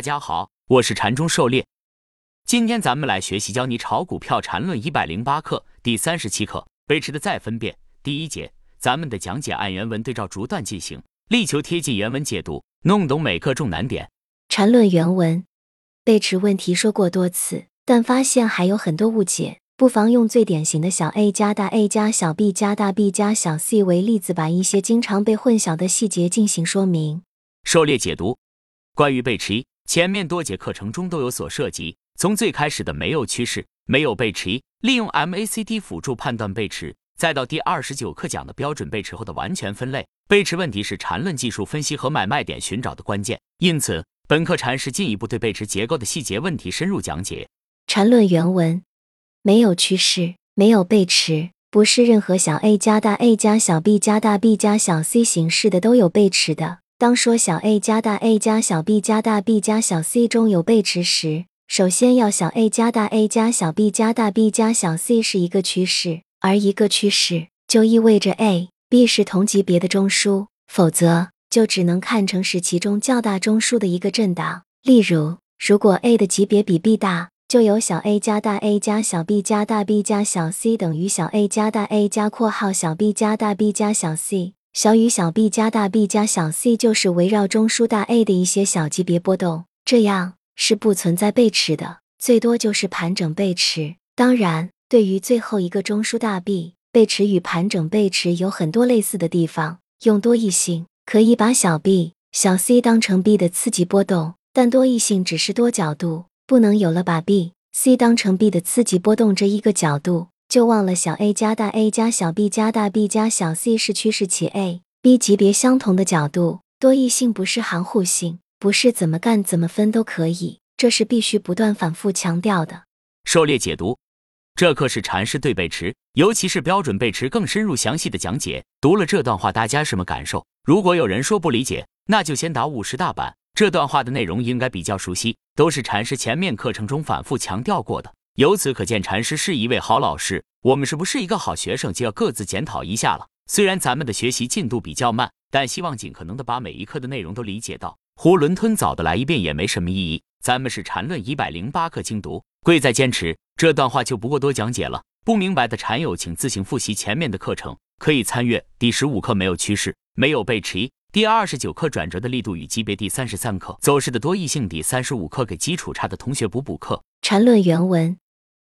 大家好，我是禅中狩猎。今天咱们来学习教你炒股票禅论一百零八课第三十七课背驰的再分辨第一节。咱们的讲解按原文对照逐段进行，力求贴近原文解读，弄懂每课重难点。禅论原文背驰问题说过多次，但发现还有很多误解，不妨用最典型的小 a 加大 A 加小 b 加大 B 加小 c 为例子，把一些经常被混淆的细节进行说明。狩猎解读关于背驰一。前面多节课程中都有所涉及，从最开始的没有趋势、没有背驰，利用 MACD 辅助判断背驰，再到第二十九课讲的标准背驰后的完全分类，背驰问题是缠论技术分析和买卖点寻找的关键。因此，本课禅师进一步对背驰结构的细节问题深入讲解。缠论原文：没有趋势，没有背驰，不是任何小 a 加大 A 加小 b 加大 B 加小 c 形式的都有背驰的。当说小 a 加大 A 加小 b 加大 B 加小 c 中有背驰时，首先要小 a 加大 A 加小 b 加大 B 加小 c 是一个趋势，而一个趋势就意味着 A、B 是同级别的中枢，否则就只能看成是其中较大中枢的一个震荡。例如，如果 A 的级别比 B 大，就有小 a 加大 A 加小 b 加大 B 加小 c 等于小 a 加大 A 加括号小 b 加大 B 加小 c。小于小 b 加大 B 加小 c 就是围绕中枢大 A 的一些小级别波动，这样是不存在背驰的，最多就是盘整背驰。当然，对于最后一个中枢大 B，背驰与盘整背驰有很多类似的地方。用多异性可以把小 b、小 c 当成 B 的次级波动，但多异性只是多角度，不能有了把 B、C 当成 B 的次级波动这一个角度。就忘了小 a 加大 A 加小 b 加大 B 加小 c 是趋势起 A、B 级别相同的角度，多异性不是含糊性，不是怎么干怎么分都可以，这是必须不断反复强调的。狩猎解读，这课是禅师对背驰，尤其是标准背驰更深入详细的讲解。读了这段话，大家什么感受？如果有人说不理解，那就先打五十大板。这段话的内容应该比较熟悉，都是禅师前面课程中反复强调过的。由此可见，禅师是一位好老师。我们是不是一个好学生，就要各自检讨一下了。虽然咱们的学习进度比较慢，但希望尽可能的把每一课的内容都理解到。囫囵吞枣的来一遍也没什么意义。咱们是禅论一百零八课精读，贵在坚持。这段话就不过多讲解了。不明白的禅友，请自行复习前面的课程，可以参阅第十五课没有趋势，没有背驰；第二十九课转折的力度与级别；第三十三课走势的多异性；第三十五课给基础差的同学补补课。禅论原文。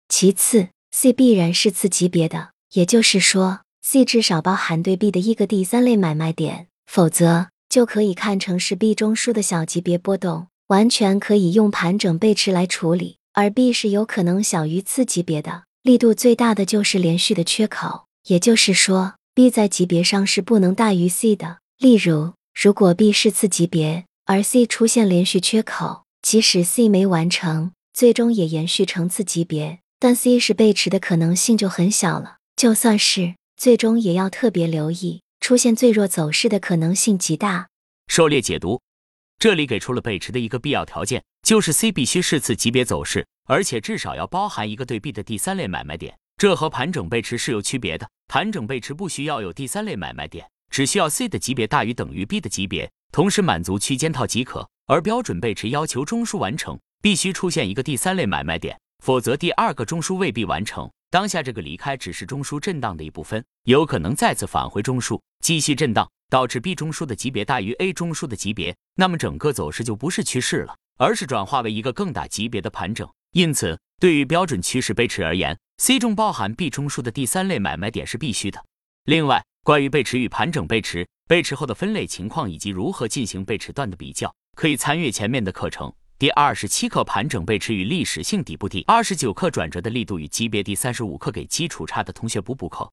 其次，C 必然是次级别的，也就是说，C 至少包含对 B 的一个第三类买卖点，否则就可以看成是 B 中枢的小级别波动，完全可以用盘整背驰来处理。而 B 是有可能小于次级别的，力度最大的就是连续的缺口，也就是说，B 在级别上是不能大于 C 的。例如，如果 B 是次级别，而 C 出现连续缺口，即使 C 没完成，最终也延续成次级别。但 C 是背驰的可能性就很小了，就算是最终也要特别留意，出现最弱走势的可能性极大。狩猎解读，这里给出了背驰的一个必要条件，就是 C 必须是次级别走势，而且至少要包含一个对 B 的第三类买卖点。这和盘整背驰是有区别的，盘整背驰不需要有第三类买卖点，只需要 C 的级别大于等于 B 的级别，同时满足区间套即可。而标准背驰要求中枢完成，必须出现一个第三类买卖点。否则，第二个中枢未必完成。当下这个离开只是中枢震荡的一部分，有可能再次返回中枢，继续震荡，导致 B 中枢的级别大于 A 中枢的级别，那么整个走势就不是趋势了，而是转化为一个更大级别的盘整。因此，对于标准趋势背驰而言，C 中包含 B 中枢的第三类买卖点是必须的。另外，关于背驰与盘整背驰、背驰后的分类情况以及如何进行背驰段的比较，可以参阅前面的课程。第二十七课盘整背驰与历史性底部，第二十九课转折的力度与级别，第三十五课给基础差的同学补补课。